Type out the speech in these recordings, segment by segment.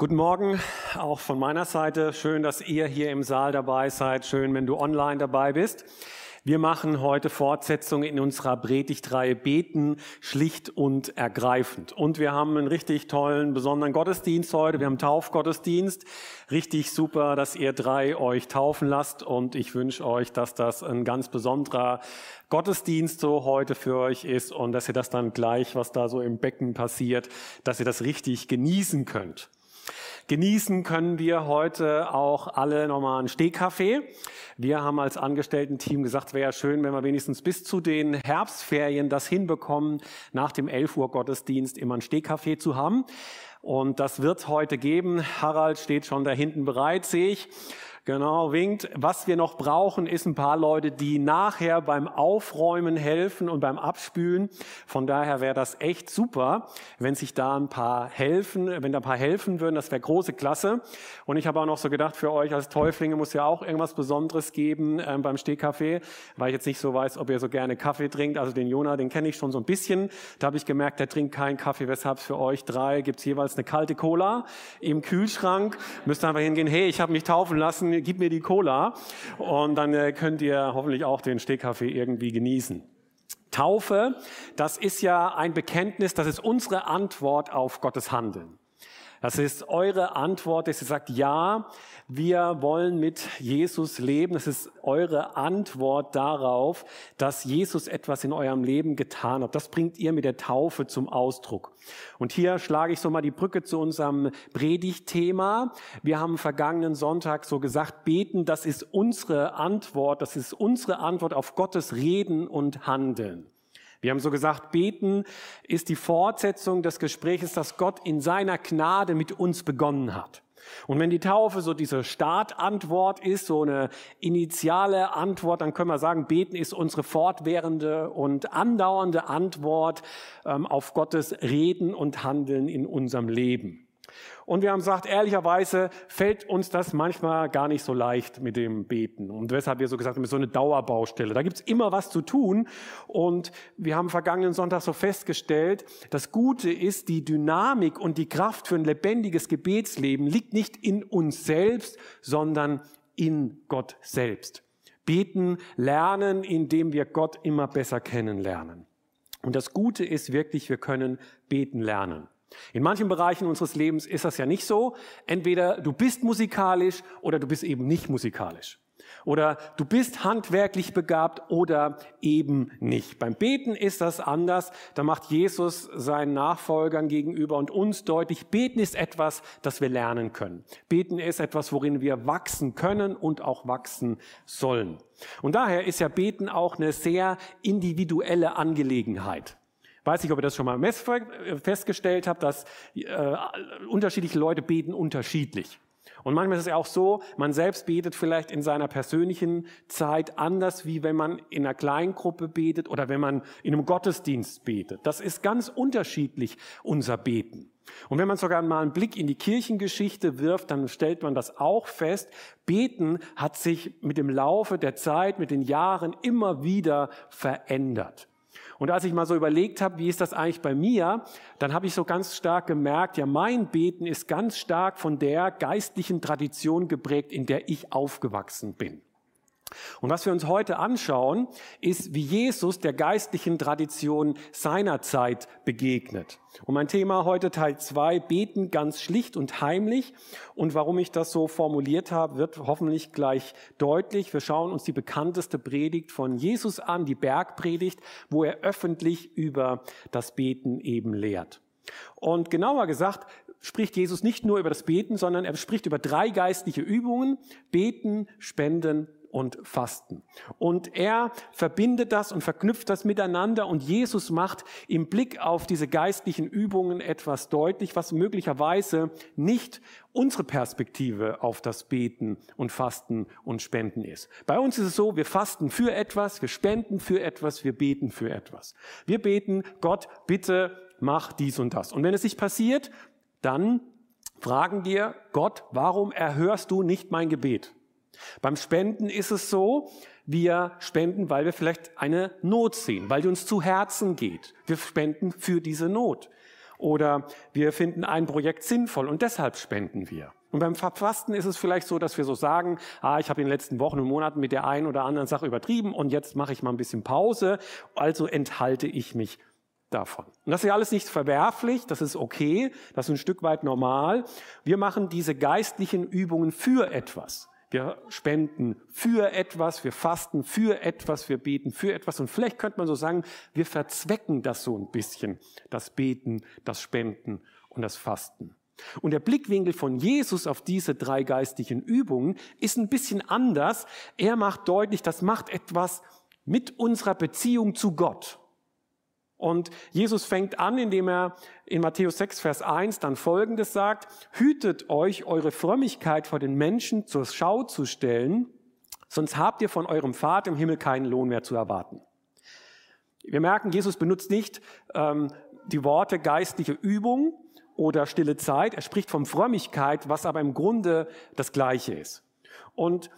Guten Morgen, auch von meiner Seite. Schön, dass ihr hier im Saal dabei seid. Schön, wenn du online dabei bist. Wir machen heute Fortsetzung in unserer Predigtreihe Beten schlicht und ergreifend. Und wir haben einen richtig tollen, besonderen Gottesdienst heute. Wir haben Taufgottesdienst. Richtig super, dass ihr drei euch taufen lasst. Und ich wünsche euch, dass das ein ganz besonderer Gottesdienst so heute für euch ist und dass ihr das dann gleich, was da so im Becken passiert, dass ihr das richtig genießen könnt. Genießen können wir heute auch alle nochmal einen Stehkaffee. Wir haben als Angestellten-Team gesagt, wäre ja schön, wenn wir wenigstens bis zu den Herbstferien das hinbekommen, nach dem 11 Uhr Gottesdienst immer einen Stehkaffee zu haben. Und das wird heute geben. Harald steht schon da hinten bereit, sehe ich. Genau, winkt. Was wir noch brauchen, ist ein paar Leute, die nachher beim Aufräumen helfen und beim Abspülen. Von daher wäre das echt super, wenn sich da ein paar helfen, wenn da ein paar helfen würden. Das wäre große Klasse. Und ich habe auch noch so gedacht, für euch als Täuflinge muss ja auch irgendwas Besonderes geben äh, beim Stehkaffee, weil ich jetzt nicht so weiß, ob ihr so gerne Kaffee trinkt. Also den Jona, den kenne ich schon so ein bisschen. Da habe ich gemerkt, der trinkt keinen Kaffee. Weshalb für euch drei gibt's jeweils eine kalte Cola im Kühlschrank. Müsst einfach hingehen, hey, ich habe mich taufen lassen gib mir die Cola und dann äh, könnt ihr hoffentlich auch den Stehkaffee irgendwie genießen. Taufe, das ist ja ein Bekenntnis, das ist unsere Antwort auf Gottes Handeln. Das ist eure Antwort, dass ihr sagt, ja, wir wollen mit Jesus leben. Das ist eure Antwort darauf, dass Jesus etwas in eurem Leben getan hat. Das bringt ihr mit der Taufe zum Ausdruck. Und hier schlage ich so mal die Brücke zu unserem Predigtthema. Wir haben vergangenen Sonntag so gesagt, beten, das ist unsere Antwort, das ist unsere Antwort auf Gottes Reden und Handeln. Wir haben so gesagt, beten ist die Fortsetzung des Gesprächs, das Gott in seiner Gnade mit uns begonnen hat. Und wenn die Taufe so diese Startantwort ist, so eine initiale Antwort, dann können wir sagen, beten ist unsere fortwährende und andauernde Antwort ähm, auf Gottes Reden und Handeln in unserem Leben. Und wir haben gesagt, ehrlicherweise fällt uns das manchmal gar nicht so leicht mit dem Beten. Und weshalb wir so gesagt haben, so eine Dauerbaustelle. Da gibt's immer was zu tun. Und wir haben vergangenen Sonntag so festgestellt, das Gute ist, die Dynamik und die Kraft für ein lebendiges Gebetsleben liegt nicht in uns selbst, sondern in Gott selbst. Beten, lernen, indem wir Gott immer besser kennenlernen. Und das Gute ist wirklich, wir können beten lernen. In manchen Bereichen unseres Lebens ist das ja nicht so. Entweder du bist musikalisch oder du bist eben nicht musikalisch. Oder du bist handwerklich begabt oder eben nicht. Beim Beten ist das anders. Da macht Jesus seinen Nachfolgern gegenüber und uns deutlich, Beten ist etwas, das wir lernen können. Beten ist etwas, worin wir wachsen können und auch wachsen sollen. Und daher ist ja Beten auch eine sehr individuelle Angelegenheit. Weiß nicht, ob ihr das schon mal festgestellt habt, dass äh, unterschiedliche Leute beten unterschiedlich. Und manchmal ist es ja auch so, man selbst betet vielleicht in seiner persönlichen Zeit anders, wie wenn man in einer Kleingruppe betet oder wenn man in einem Gottesdienst betet. Das ist ganz unterschiedlich, unser Beten. Und wenn man sogar mal einen Blick in die Kirchengeschichte wirft, dann stellt man das auch fest. Beten hat sich mit dem Laufe der Zeit, mit den Jahren immer wieder verändert. Und als ich mal so überlegt habe, wie ist das eigentlich bei mir, dann habe ich so ganz stark gemerkt, ja, mein Beten ist ganz stark von der geistlichen Tradition geprägt, in der ich aufgewachsen bin. Und was wir uns heute anschauen, ist, wie Jesus der geistlichen Tradition seiner Zeit begegnet. Und mein Thema heute Teil zwei: beten ganz schlicht und heimlich. Und warum ich das so formuliert habe, wird hoffentlich gleich deutlich. Wir schauen uns die bekannteste Predigt von Jesus an, die Bergpredigt, wo er öffentlich über das Beten eben lehrt. Und genauer gesagt, spricht Jesus nicht nur über das Beten, sondern er spricht über drei geistliche Übungen, Beten, Spenden und Fasten. Und er verbindet das und verknüpft das miteinander und Jesus macht im Blick auf diese geistlichen Übungen etwas deutlich, was möglicherweise nicht unsere Perspektive auf das Beten und Fasten und Spenden ist. Bei uns ist es so, wir fasten für etwas, wir spenden für etwas, wir beten für etwas. Wir beten, Gott, bitte mach dies und das. Und wenn es nicht passiert, dann fragen wir Gott, warum erhörst du nicht mein Gebet? Beim Spenden ist es so, wir spenden, weil wir vielleicht eine Not sehen, weil die uns zu Herzen geht. Wir spenden für diese Not. Oder wir finden ein Projekt sinnvoll und deshalb spenden wir. Und beim Fasten ist es vielleicht so, dass wir so sagen, ah, ich habe in den letzten Wochen und Monaten mit der einen oder anderen Sache übertrieben und jetzt mache ich mal ein bisschen Pause, also enthalte ich mich davon. Und das ist ja alles nicht verwerflich, das ist okay, das ist ein Stück weit normal. Wir machen diese geistlichen Übungen für etwas. Wir spenden für etwas, wir fasten für etwas, wir beten für etwas. Und vielleicht könnte man so sagen, wir verzwecken das so ein bisschen, das Beten, das Spenden und das Fasten. Und der Blickwinkel von Jesus auf diese drei geistlichen Übungen ist ein bisschen anders. Er macht deutlich, das macht etwas mit unserer Beziehung zu Gott. Und Jesus fängt an, indem er in Matthäus 6, Vers 1 dann Folgendes sagt, hütet euch, eure Frömmigkeit vor den Menschen zur Schau zu stellen, sonst habt ihr von eurem Vater im Himmel keinen Lohn mehr zu erwarten. Wir merken, Jesus benutzt nicht ähm, die Worte geistliche Übung oder stille Zeit, er spricht von Frömmigkeit, was aber im Grunde das Gleiche ist. Und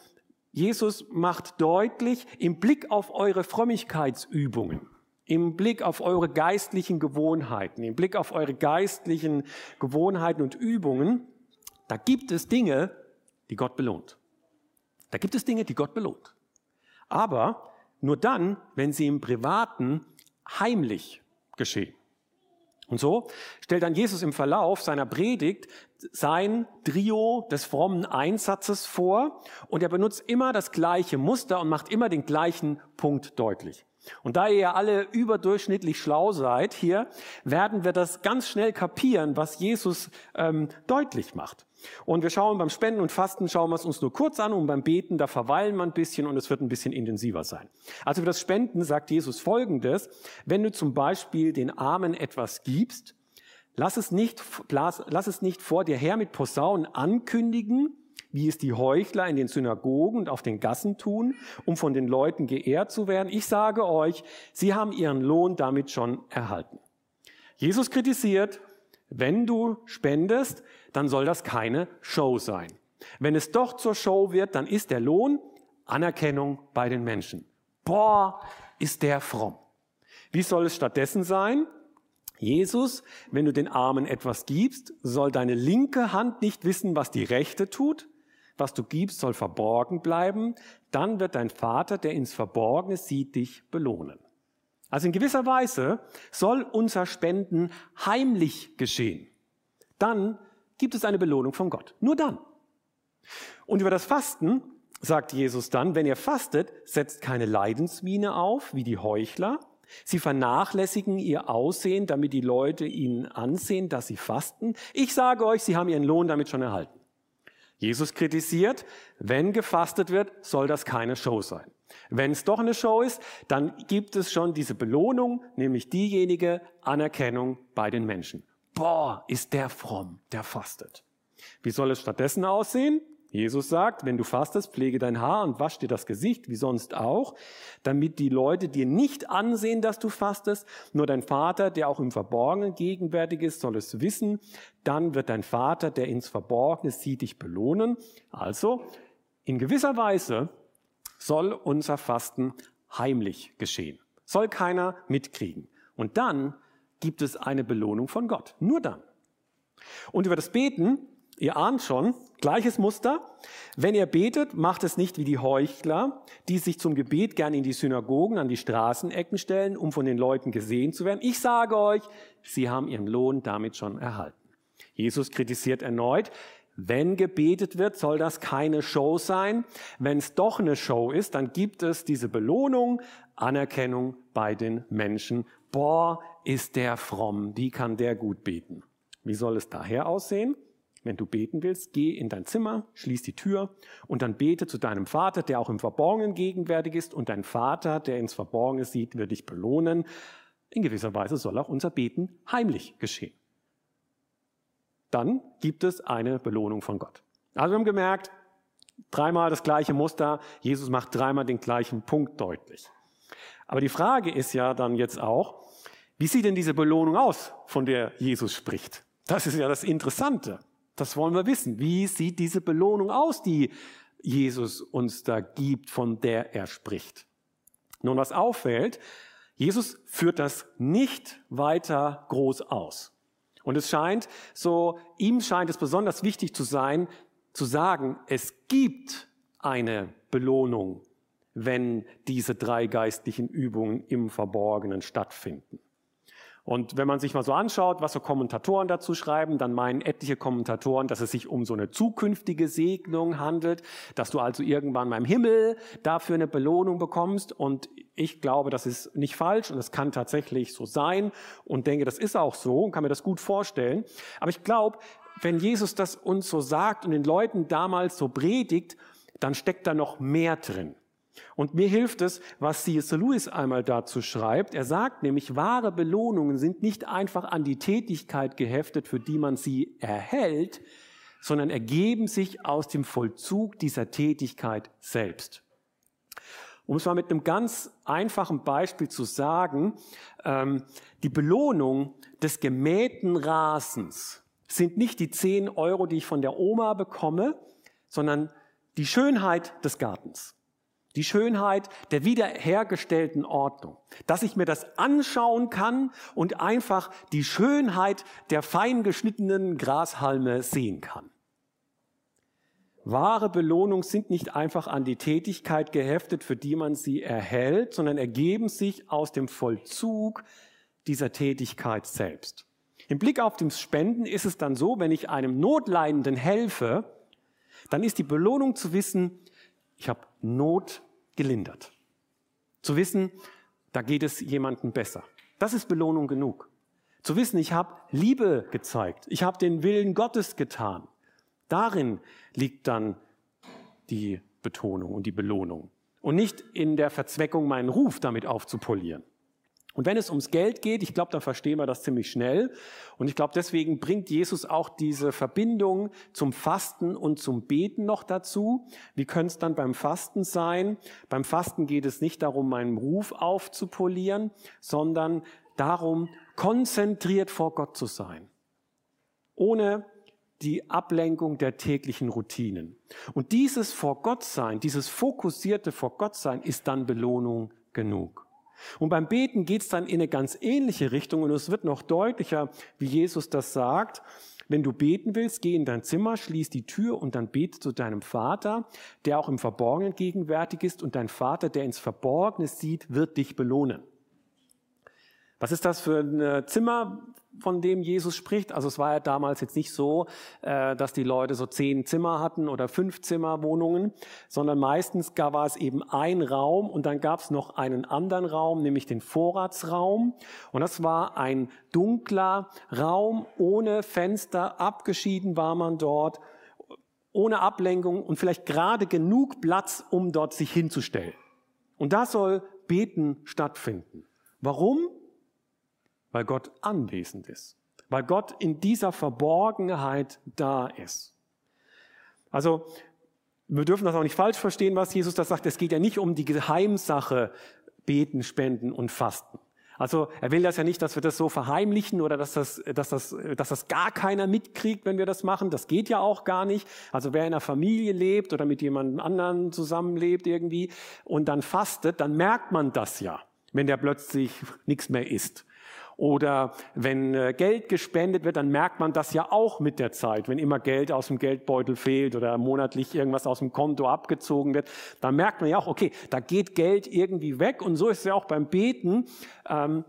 Jesus macht deutlich, im Blick auf eure Frömmigkeitsübungen, im Blick auf eure geistlichen Gewohnheiten, im Blick auf eure geistlichen Gewohnheiten und Übungen, da gibt es Dinge, die Gott belohnt. Da gibt es Dinge, die Gott belohnt. Aber nur dann, wenn sie im Privaten heimlich geschehen. Und so stellt dann Jesus im Verlauf seiner Predigt sein Trio des frommen Einsatzes vor und er benutzt immer das gleiche Muster und macht immer den gleichen Punkt deutlich. Und da ihr ja alle überdurchschnittlich schlau seid hier, werden wir das ganz schnell kapieren, was Jesus ähm, deutlich macht. Und wir schauen beim Spenden und Fasten, schauen wir es uns nur kurz an und beim Beten, da verweilen wir ein bisschen und es wird ein bisschen intensiver sein. Also für das Spenden sagt Jesus Folgendes, wenn du zum Beispiel den Armen etwas gibst, lass es nicht, lass es nicht vor dir her mit Posaunen ankündigen, wie es die Heuchler in den Synagogen und auf den Gassen tun, um von den Leuten geehrt zu werden. Ich sage euch, sie haben ihren Lohn damit schon erhalten. Jesus kritisiert, wenn du spendest, dann soll das keine Show sein. Wenn es doch zur Show wird, dann ist der Lohn Anerkennung bei den Menschen. Boah, ist der fromm. Wie soll es stattdessen sein? Jesus, wenn du den Armen etwas gibst, soll deine linke Hand nicht wissen, was die rechte tut, was du gibst, soll verborgen bleiben. Dann wird dein Vater, der ins Verborgene sieht, dich belohnen. Also in gewisser Weise soll unser Spenden heimlich geschehen. Dann gibt es eine Belohnung von Gott. Nur dann. Und über das Fasten sagt Jesus dann, wenn ihr fastet, setzt keine Leidensmiene auf, wie die Heuchler. Sie vernachlässigen ihr Aussehen, damit die Leute ihnen ansehen, dass sie fasten. Ich sage euch, sie haben ihren Lohn damit schon erhalten. Jesus kritisiert, wenn gefastet wird, soll das keine Show sein. Wenn es doch eine Show ist, dann gibt es schon diese Belohnung, nämlich diejenige Anerkennung bei den Menschen. Boah, ist der fromm, der fastet. Wie soll es stattdessen aussehen? Jesus sagt, wenn du fastest, pflege dein Haar und wasch dir das Gesicht, wie sonst auch, damit die Leute dir nicht ansehen, dass du fastest. Nur dein Vater, der auch im Verborgenen gegenwärtig ist, soll es wissen. Dann wird dein Vater, der ins Verborgene sieht, dich belohnen. Also, in gewisser Weise soll unser Fasten heimlich geschehen. Soll keiner mitkriegen. Und dann gibt es eine Belohnung von Gott. Nur dann. Und über das Beten Ihr ahnt schon, gleiches Muster. Wenn ihr betet, macht es nicht wie die Heuchler, die sich zum Gebet gern in die Synagogen, an die Straßenecken stellen, um von den Leuten gesehen zu werden. Ich sage euch, sie haben ihren Lohn damit schon erhalten. Jesus kritisiert erneut, wenn gebetet wird, soll das keine Show sein. Wenn es doch eine Show ist, dann gibt es diese Belohnung, Anerkennung bei den Menschen. Boah, ist der fromm, wie kann der gut beten? Wie soll es daher aussehen? Wenn du beten willst, geh in dein Zimmer, schließ die Tür und dann bete zu deinem Vater, der auch im Verborgenen gegenwärtig ist und dein Vater, der ins Verborgene sieht, wird dich belohnen. In gewisser Weise soll auch unser Beten heimlich geschehen. Dann gibt es eine Belohnung von Gott. Also wir haben gemerkt, dreimal das gleiche Muster, Jesus macht dreimal den gleichen Punkt deutlich. Aber die Frage ist ja dann jetzt auch, wie sieht denn diese Belohnung aus, von der Jesus spricht? Das ist ja das Interessante. Das wollen wir wissen. Wie sieht diese Belohnung aus, die Jesus uns da gibt, von der er spricht? Nun, was auffällt, Jesus führt das nicht weiter groß aus. Und es scheint so, ihm scheint es besonders wichtig zu sein, zu sagen, es gibt eine Belohnung, wenn diese drei geistlichen Übungen im Verborgenen stattfinden. Und wenn man sich mal so anschaut, was so Kommentatoren dazu schreiben, dann meinen etliche Kommentatoren, dass es sich um so eine zukünftige Segnung handelt, dass du also irgendwann mal im Himmel dafür eine Belohnung bekommst. Und ich glaube, das ist nicht falsch und es kann tatsächlich so sein und denke, das ist auch so und kann mir das gut vorstellen. Aber ich glaube, wenn Jesus das uns so sagt und den Leuten damals so predigt, dann steckt da noch mehr drin. Und mir hilft es, was C.S. Lewis einmal dazu schreibt. Er sagt nämlich, wahre Belohnungen sind nicht einfach an die Tätigkeit geheftet, für die man sie erhält, sondern ergeben sich aus dem Vollzug dieser Tätigkeit selbst. Um es mal mit einem ganz einfachen Beispiel zu sagen, ähm, die Belohnung des gemähten Rasens sind nicht die 10 Euro, die ich von der Oma bekomme, sondern die Schönheit des Gartens. Die Schönheit der wiederhergestellten Ordnung. Dass ich mir das anschauen kann und einfach die Schönheit der fein geschnittenen Grashalme sehen kann. Wahre Belohnungen sind nicht einfach an die Tätigkeit geheftet, für die man sie erhält, sondern ergeben sich aus dem Vollzug dieser Tätigkeit selbst. Im Blick auf das Spenden ist es dann so, wenn ich einem Notleidenden helfe, dann ist die Belohnung zu wissen, ich habe Not gelindert. Zu wissen, da geht es jemandem besser. Das ist Belohnung genug. Zu wissen, ich habe Liebe gezeigt, ich habe den Willen Gottes getan. Darin liegt dann die Betonung und die Belohnung. Und nicht in der Verzweckung, meinen Ruf damit aufzupolieren. Und wenn es ums Geld geht, ich glaube, dann verstehen wir das ziemlich schnell. Und ich glaube, deswegen bringt Jesus auch diese Verbindung zum Fasten und zum Beten noch dazu. Wie könnte es dann beim Fasten sein? Beim Fasten geht es nicht darum, meinen Ruf aufzupolieren, sondern darum, konzentriert vor Gott zu sein. Ohne die Ablenkung der täglichen Routinen. Und dieses vor Gott sein, dieses fokussierte vor Gott sein ist dann Belohnung genug. Und beim Beten geht es dann in eine ganz ähnliche Richtung und es wird noch deutlicher, wie Jesus das sagt. Wenn du beten willst, geh in dein Zimmer, schließ die Tür und dann bete zu deinem Vater, der auch im Verborgenen gegenwärtig ist und dein Vater, der ins Verborgene sieht, wird dich belohnen. Was ist das für ein Zimmer? von dem Jesus spricht. Also es war ja damals jetzt nicht so, äh, dass die Leute so zehn Zimmer hatten oder fünf Zimmerwohnungen, sondern meistens gab es eben ein Raum und dann gab es noch einen anderen Raum, nämlich den Vorratsraum. Und das war ein dunkler Raum ohne Fenster, abgeschieden war man dort, ohne Ablenkung und vielleicht gerade genug Platz, um dort sich hinzustellen. Und da soll Beten stattfinden. Warum? Weil Gott anwesend ist, weil Gott in dieser Verborgenheit da ist. Also wir dürfen das auch nicht falsch verstehen, was Jesus da sagt. Es geht ja nicht um die Geheimsache beten, spenden und fasten. Also er will das ja nicht, dass wir das so verheimlichen oder dass das, dass das, dass das gar keiner mitkriegt, wenn wir das machen. Das geht ja auch gar nicht. Also wer in einer Familie lebt oder mit jemandem anderen zusammenlebt irgendwie und dann fastet, dann merkt man das ja, wenn der plötzlich nichts mehr isst. Oder wenn äh, Geld gespendet wird, dann merkt man das ja auch mit der Zeit. Wenn immer Geld aus dem Geldbeutel fehlt oder monatlich irgendwas aus dem Konto abgezogen wird, dann merkt man ja auch, okay, da geht Geld irgendwie weg. Und so ist es ja auch beim Beten. Ähm,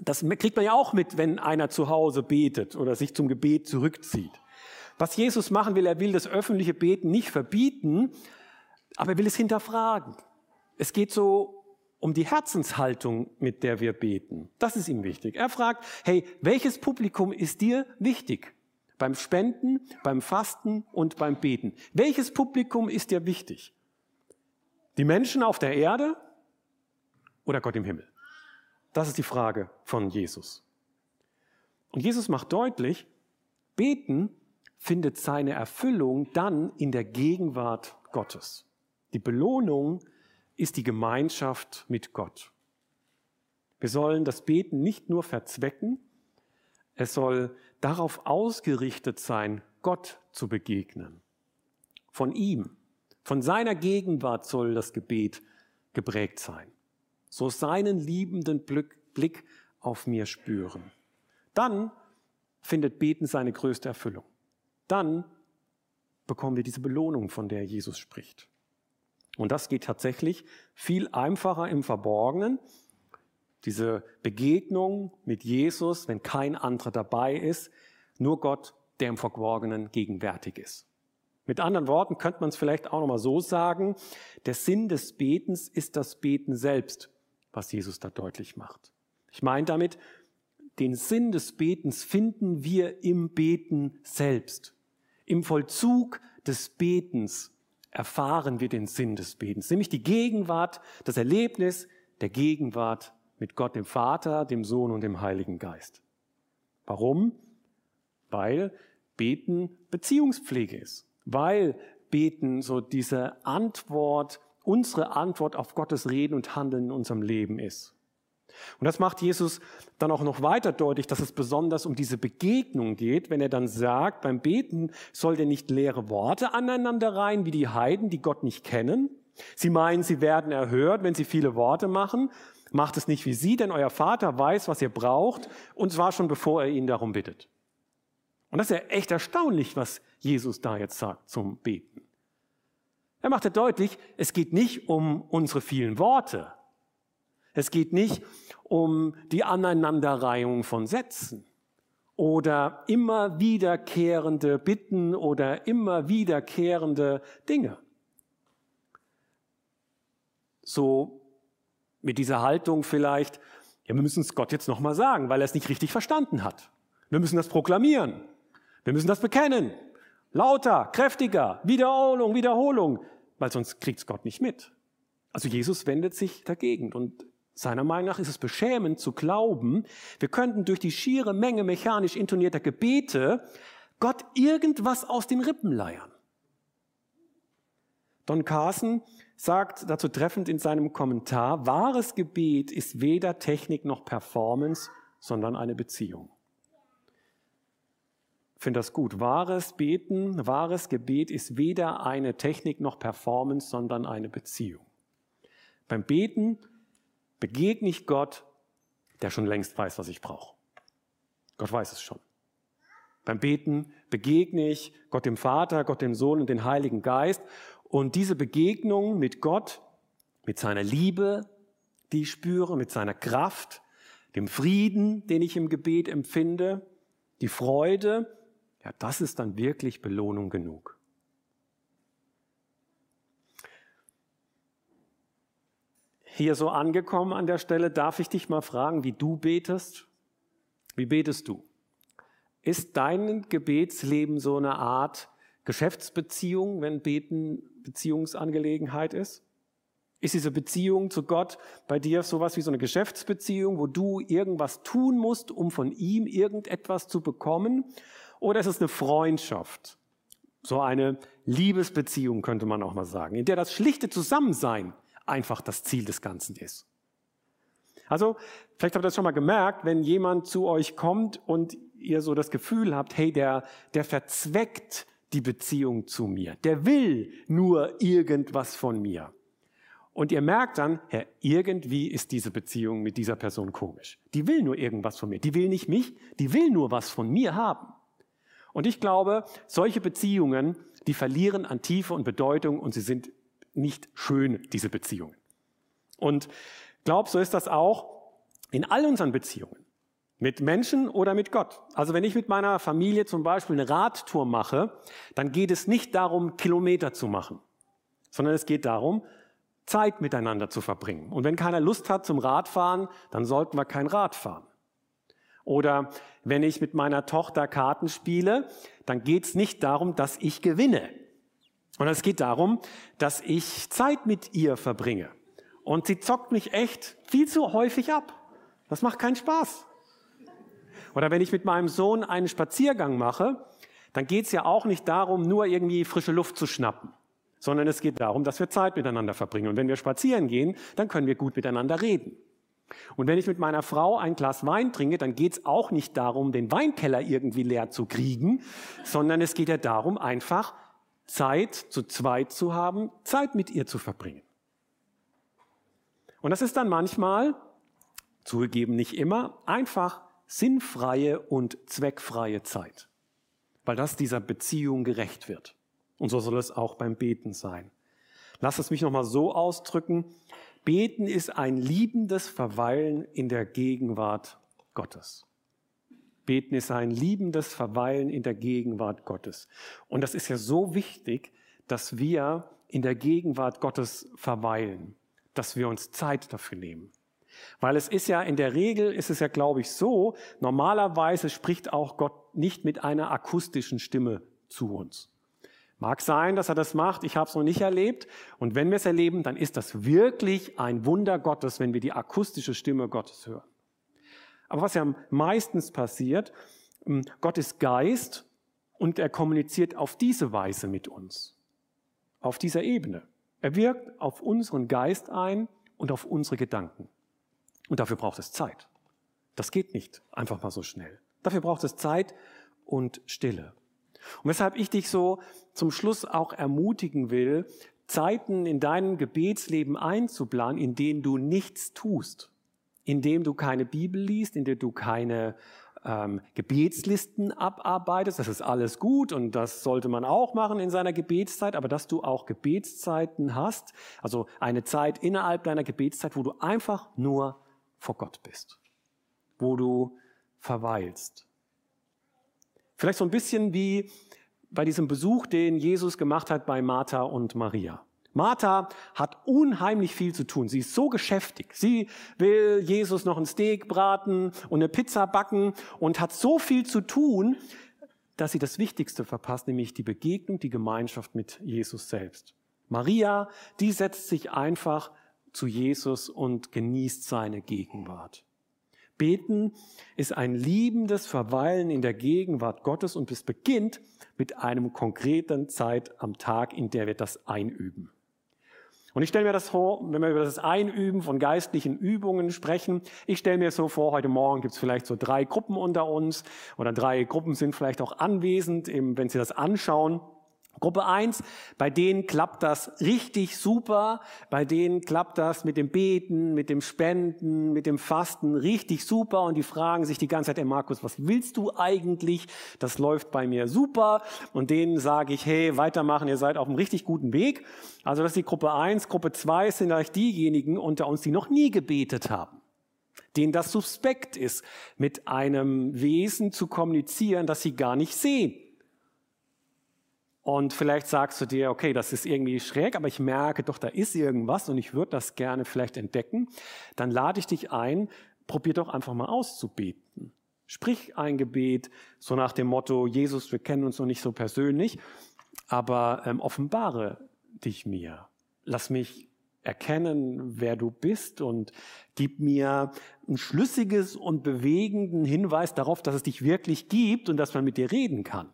das kriegt man ja auch mit, wenn einer zu Hause betet oder sich zum Gebet zurückzieht. Was Jesus machen will, er will das öffentliche Beten nicht verbieten, aber er will es hinterfragen. Es geht so um die Herzenshaltung, mit der wir beten. Das ist ihm wichtig. Er fragt, hey, welches Publikum ist dir wichtig? Beim Spenden, beim Fasten und beim Beten. Welches Publikum ist dir wichtig? Die Menschen auf der Erde oder Gott im Himmel? Das ist die Frage von Jesus. Und Jesus macht deutlich, beten findet seine Erfüllung dann in der Gegenwart Gottes. Die Belohnung die Gemeinschaft mit Gott. Wir sollen das Beten nicht nur verzwecken, es soll darauf ausgerichtet sein, Gott zu begegnen. Von ihm, von seiner Gegenwart soll das Gebet geprägt sein. So seinen liebenden Blick auf mir spüren. Dann findet Beten seine größte Erfüllung. Dann bekommen wir diese Belohnung, von der Jesus spricht. Und das geht tatsächlich viel einfacher im Verborgenen. Diese Begegnung mit Jesus, wenn kein anderer dabei ist, nur Gott, der im Verborgenen gegenwärtig ist. Mit anderen Worten könnte man es vielleicht auch nochmal so sagen, der Sinn des Betens ist das Beten selbst, was Jesus da deutlich macht. Ich meine damit, den Sinn des Betens finden wir im Beten selbst. Im Vollzug des Betens erfahren wir den Sinn des Betens, nämlich die Gegenwart, das Erlebnis der Gegenwart mit Gott, dem Vater, dem Sohn und dem Heiligen Geist. Warum? Weil Beten Beziehungspflege ist, weil Beten so diese Antwort, unsere Antwort auf Gottes Reden und Handeln in unserem Leben ist. Und das macht Jesus dann auch noch weiter deutlich, dass es besonders um diese Begegnung geht, wenn er dann sagt, beim Beten soll ihr nicht leere Worte aneinander rein, wie die Heiden, die Gott nicht kennen. Sie meinen, sie werden erhört, wenn sie viele Worte machen. Macht es nicht wie sie, denn euer Vater weiß, was ihr braucht, und zwar schon bevor er ihn darum bittet. Und das ist ja echt erstaunlich, was Jesus da jetzt sagt zum Beten. Er macht ja deutlich, es geht nicht um unsere vielen Worte. Es geht nicht um die Aneinanderreihung von Sätzen oder immer wiederkehrende Bitten oder immer wiederkehrende Dinge. So mit dieser Haltung vielleicht, ja, wir müssen es Gott jetzt nochmal sagen, weil er es nicht richtig verstanden hat. Wir müssen das proklamieren. Wir müssen das bekennen. Lauter, kräftiger, Wiederholung, Wiederholung, weil sonst kriegt es Gott nicht mit. Also Jesus wendet sich dagegen und seiner Meinung nach ist es beschämend zu glauben, wir könnten durch die schiere Menge mechanisch intonierter Gebete Gott irgendwas aus den Rippen leiern. Don Carson sagt dazu treffend in seinem Kommentar, wahres Gebet ist weder Technik noch Performance, sondern eine Beziehung. Ich finde das gut. Wahres Beten, wahres Gebet ist weder eine Technik noch Performance, sondern eine Beziehung. Beim Beten begegne ich Gott, der schon längst weiß, was ich brauche. Gott weiß es schon. Beim Beten begegne ich Gott dem Vater, Gott dem Sohn und den Heiligen Geist. Und diese Begegnung mit Gott, mit seiner Liebe, die ich spüre, mit seiner Kraft, dem Frieden, den ich im Gebet empfinde, die Freude, ja, das ist dann wirklich Belohnung genug. Hier so angekommen an der Stelle, darf ich dich mal fragen, wie du betest? Wie betest du? Ist dein Gebetsleben so eine Art Geschäftsbeziehung, wenn Beten Beziehungsangelegenheit ist? Ist diese Beziehung zu Gott bei dir sowas wie so eine Geschäftsbeziehung, wo du irgendwas tun musst, um von ihm irgendetwas zu bekommen? Oder ist es eine Freundschaft? So eine Liebesbeziehung könnte man auch mal sagen, in der das schlichte Zusammensein einfach das Ziel des Ganzen ist. Also, vielleicht habt ihr das schon mal gemerkt, wenn jemand zu euch kommt und ihr so das Gefühl habt, hey, der, der verzweckt die Beziehung zu mir. Der will nur irgendwas von mir. Und ihr merkt dann, ja, irgendwie ist diese Beziehung mit dieser Person komisch. Die will nur irgendwas von mir. Die will nicht mich, die will nur was von mir haben. Und ich glaube, solche Beziehungen, die verlieren an Tiefe und Bedeutung und sie sind nicht schön, diese Beziehungen. Und glaub, so ist das auch in all unseren Beziehungen. Mit Menschen oder mit Gott. Also wenn ich mit meiner Familie zum Beispiel eine Radtour mache, dann geht es nicht darum, Kilometer zu machen, sondern es geht darum, Zeit miteinander zu verbringen. Und wenn keiner Lust hat zum Radfahren, dann sollten wir kein Rad fahren. Oder wenn ich mit meiner Tochter Karten spiele, dann geht es nicht darum, dass ich gewinne, und es geht darum, dass ich Zeit mit ihr verbringe. Und sie zockt mich echt viel zu häufig ab. Das macht keinen Spaß. Oder wenn ich mit meinem Sohn einen Spaziergang mache, dann geht es ja auch nicht darum, nur irgendwie frische Luft zu schnappen, sondern es geht darum, dass wir Zeit miteinander verbringen. Und wenn wir spazieren gehen, dann können wir gut miteinander reden. Und wenn ich mit meiner Frau ein Glas Wein trinke, dann geht es auch nicht darum, den Weinkeller irgendwie leer zu kriegen, sondern es geht ja darum, einfach Zeit zu zweit zu haben, Zeit mit ihr zu verbringen. Und das ist dann manchmal, zugegeben nicht immer, einfach sinnfreie und zweckfreie Zeit, weil das dieser Beziehung gerecht wird. Und so soll es auch beim Beten sein. Lass es mich nochmal so ausdrücken. Beten ist ein liebendes Verweilen in der Gegenwart Gottes. Beten ist ein liebendes Verweilen in der Gegenwart Gottes. Und das ist ja so wichtig, dass wir in der Gegenwart Gottes verweilen, dass wir uns Zeit dafür nehmen. Weil es ist ja in der Regel, ist es ja, glaube ich, so, normalerweise spricht auch Gott nicht mit einer akustischen Stimme zu uns. Mag sein, dass er das macht, ich habe es noch nicht erlebt. Und wenn wir es erleben, dann ist das wirklich ein Wunder Gottes, wenn wir die akustische Stimme Gottes hören. Aber was ja meistens passiert, ähm, Gott ist Geist und er kommuniziert auf diese Weise mit uns, auf dieser Ebene. Er wirkt auf unseren Geist ein und auf unsere Gedanken. Und dafür braucht es Zeit. Das geht nicht einfach mal so schnell. Dafür braucht es Zeit und Stille. Und weshalb ich dich so zum Schluss auch ermutigen will, Zeiten in deinem Gebetsleben einzuplanen, in denen du nichts tust, in dem du keine Bibel liest, in dem du keine ähm, Gebetslisten abarbeitest. Das ist alles gut und das sollte man auch machen in seiner Gebetszeit, aber dass du auch Gebetszeiten hast, also eine Zeit innerhalb deiner Gebetszeit, wo du einfach nur vor Gott bist, wo du verweilst. Vielleicht so ein bisschen wie bei diesem Besuch, den Jesus gemacht hat bei Martha und Maria. Martha hat unheimlich viel zu tun. Sie ist so geschäftig. Sie will Jesus noch ein Steak braten und eine Pizza backen und hat so viel zu tun, dass sie das Wichtigste verpasst, nämlich die Begegnung, die Gemeinschaft mit Jesus selbst. Maria, die setzt sich einfach zu Jesus und genießt seine Gegenwart. Beten ist ein liebendes Verweilen in der Gegenwart Gottes und es beginnt mit einem konkreten Zeit am Tag, in der wir das einüben. Und ich stelle mir das vor, wenn wir über das Einüben von geistlichen Übungen sprechen, ich stelle mir so vor, heute Morgen gibt es vielleicht so drei Gruppen unter uns oder drei Gruppen sind vielleicht auch anwesend, wenn Sie das anschauen. Gruppe eins, bei denen klappt das richtig super, bei denen klappt das mit dem Beten, mit dem Spenden, mit dem Fasten richtig super und die fragen sich die ganze Zeit, hey Markus, was willst du eigentlich? Das läuft bei mir super und denen sage ich, hey, weitermachen, ihr seid auf einem richtig guten Weg. Also das ist die Gruppe eins. Gruppe zwei sind vielleicht diejenigen unter uns, die noch nie gebetet haben denen das suspekt ist, mit einem Wesen zu kommunizieren, das sie gar nicht sehen. Und vielleicht sagst du dir, okay, das ist irgendwie schräg, aber ich merke doch, da ist irgendwas und ich würde das gerne vielleicht entdecken. Dann lade ich dich ein, probier doch einfach mal auszubeten. Sprich ein Gebet, so nach dem Motto, Jesus, wir kennen uns noch nicht so persönlich, aber ähm, offenbare dich mir. Lass mich erkennen, wer du bist und gib mir ein schlüssiges und bewegenden Hinweis darauf, dass es dich wirklich gibt und dass man mit dir reden kann.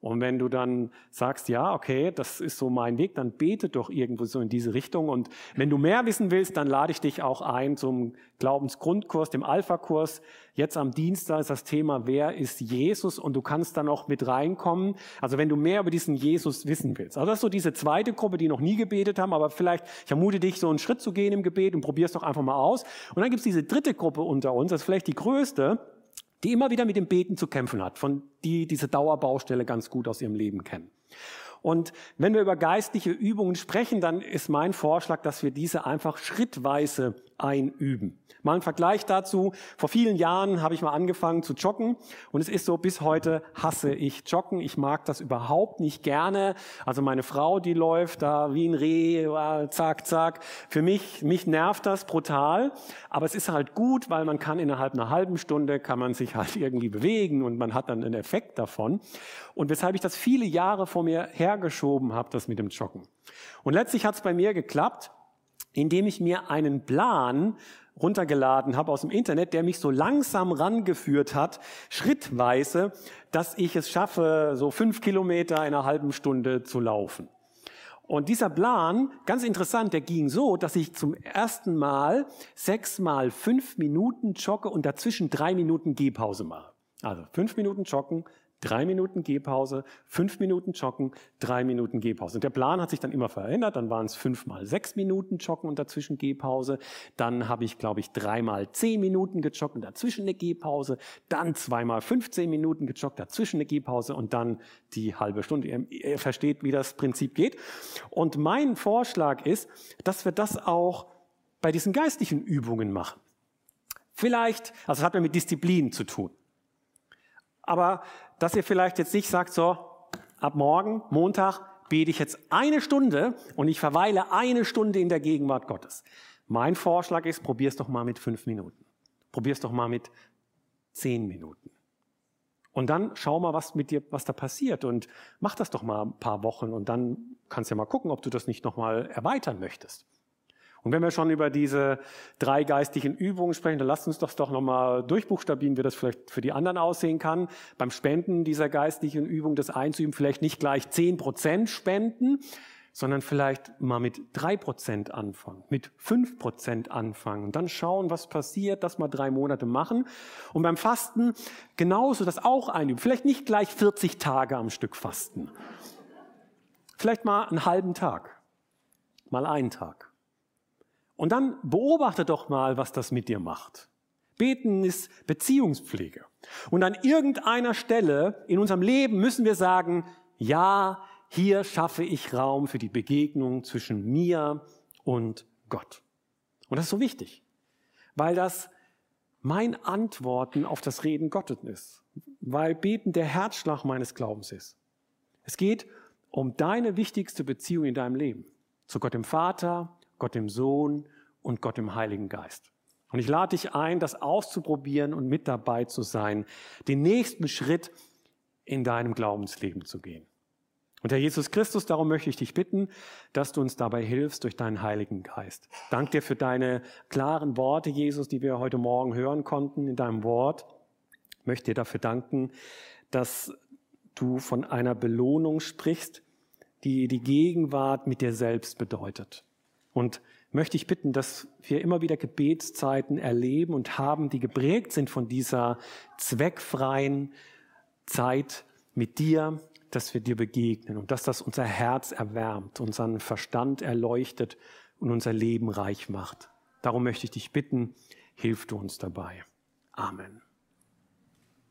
Und wenn du dann sagst, ja, okay, das ist so mein Weg, dann bete doch irgendwo so in diese Richtung. Und wenn du mehr wissen willst, dann lade ich dich auch ein zum Glaubensgrundkurs, dem Alpha-Kurs. Jetzt am Dienstag ist das Thema, wer ist Jesus? Und du kannst dann auch mit reinkommen. Also wenn du mehr über diesen Jesus wissen willst. Also das ist so diese zweite Gruppe, die noch nie gebetet haben, aber vielleicht, ich ermute dich, so einen Schritt zu gehen im Gebet und probier es doch einfach mal aus. Und dann gibt es diese dritte Gruppe unter uns, das ist vielleicht die größte die immer wieder mit dem Beten zu kämpfen hat, von die diese Dauerbaustelle ganz gut aus ihrem Leben kennen. Und wenn wir über geistliche Übungen sprechen, dann ist mein Vorschlag, dass wir diese einfach schrittweise einüben. Mal ein Vergleich dazu. Vor vielen Jahren habe ich mal angefangen zu joggen und es ist so, bis heute hasse ich Joggen. Ich mag das überhaupt nicht gerne. Also meine Frau, die läuft da wie ein Reh, zack, zack. Für mich, mich nervt das brutal. Aber es ist halt gut, weil man kann innerhalb einer halben Stunde kann man sich halt irgendwie bewegen und man hat dann einen Effekt davon. Und weshalb ich das viele Jahre vor mir hergeschoben habe, das mit dem Joggen. Und letztlich hat es bei mir geklappt indem ich mir einen Plan runtergeladen habe aus dem Internet, der mich so langsam rangeführt hat, schrittweise, dass ich es schaffe, so fünf Kilometer in einer halben Stunde zu laufen. Und dieser Plan, ganz interessant, der ging so, dass ich zum ersten Mal sechs mal fünf Minuten jogge und dazwischen drei Minuten Gehpause mache. Also fünf Minuten joggen, drei Minuten Gehpause, fünf Minuten Joggen, drei Minuten Gehpause. Und der Plan hat sich dann immer verändert. Dann waren es fünf mal sechs Minuten Joggen und dazwischen Gehpause. Dann habe ich, glaube ich, dreimal zehn Minuten gejoggt und dazwischen eine Gehpause. Dann zweimal 15 Minuten gejoggt, dazwischen eine Gehpause und dann die halbe Stunde. Ihr, ihr versteht, wie das Prinzip geht. Und mein Vorschlag ist, dass wir das auch bei diesen geistlichen Übungen machen. Vielleicht, also es hat ja mit Disziplin zu tun. Aber dass ihr vielleicht jetzt nicht sagt, so, ab morgen, Montag, bete ich jetzt eine Stunde und ich verweile eine Stunde in der Gegenwart Gottes. Mein Vorschlag ist, probier es doch mal mit fünf Minuten. Probier es doch mal mit zehn Minuten. Und dann schau mal, was mit dir, was da passiert und mach das doch mal ein paar Wochen und dann kannst du ja mal gucken, ob du das nicht nochmal erweitern möchtest. Und wenn wir schon über diese drei geistigen Übungen sprechen, dann lasst uns das doch nochmal durchbuchstabieren, wie das vielleicht für die anderen aussehen kann. Beim Spenden dieser geistlichen Übung, das einzuüben, vielleicht nicht gleich zehn Prozent spenden, sondern vielleicht mal mit drei Prozent anfangen, mit fünf Prozent anfangen und dann schauen, was passiert, das mal drei Monate machen. Und beim Fasten genauso das auch einüben. Vielleicht nicht gleich 40 Tage am Stück fasten. Vielleicht mal einen halben Tag, mal einen Tag. Und dann beobachte doch mal, was das mit dir macht. Beten ist Beziehungspflege. Und an irgendeiner Stelle in unserem Leben müssen wir sagen, ja, hier schaffe ich Raum für die Begegnung zwischen mir und Gott. Und das ist so wichtig, weil das mein Antworten auf das Reden Gottes ist, weil Beten der Herzschlag meines Glaubens ist. Es geht um deine wichtigste Beziehung in deinem Leben, zu Gott dem Vater, Gott dem Sohn und Gott dem Heiligen Geist. Und ich lade dich ein, das auszuprobieren und mit dabei zu sein, den nächsten Schritt in deinem Glaubensleben zu gehen. Und Herr Jesus Christus, darum möchte ich dich bitten, dass du uns dabei hilfst durch deinen Heiligen Geist. Dank dir für deine klaren Worte, Jesus, die wir heute Morgen hören konnten in deinem Wort. Ich möchte dir dafür danken, dass du von einer Belohnung sprichst, die die Gegenwart mit dir selbst bedeutet. Und möchte ich bitten, dass wir immer wieder Gebetszeiten erleben und haben, die geprägt sind von dieser zweckfreien Zeit mit dir, dass wir dir begegnen und dass das unser Herz erwärmt, unseren Verstand erleuchtet und unser Leben reich macht. Darum möchte ich dich bitten, hilf du uns dabei. Amen.